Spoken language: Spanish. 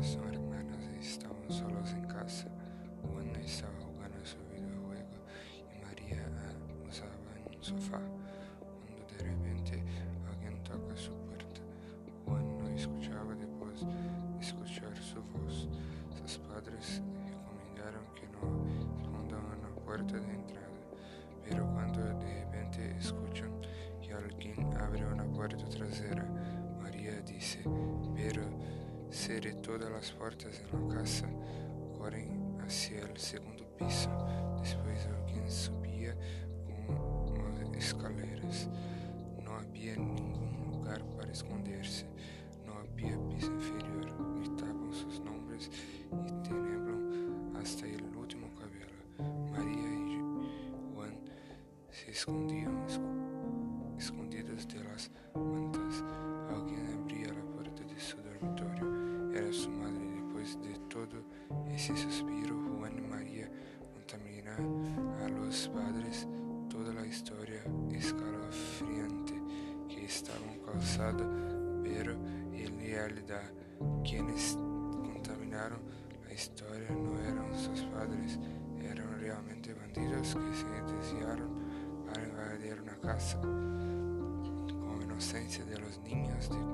hermanos o hermanas estaban solos en casa. Juan estaba jugando su videojuego y María usaba en un sofá. Cuando de repente alguien toca su puerta, Juan no escuchaba después escuchar su voz. Sus padres recomendaron que no escondan la puerta de entrada, pero cuando de repente escuchan que alguien abre una puerta trasera, María dice, Serei todas as portas na casa, correm hacia o segundo piso. Depois alguém subia com escaleras. Não havia nenhum lugar para esconder-se. Não havia piso inferior. Gritavam seus nomes e tenebram hasta o último cabelo. Maria e Juan se escondiam. Todo ese suspiro, Juan y María contaminan a los padres toda la historia escalofriante que estaban causada, pero en realidad quienes contaminaron la historia no eran sus padres, eran realmente bandidos que se desviaron para invadir una casa. Con inocencia de los niños de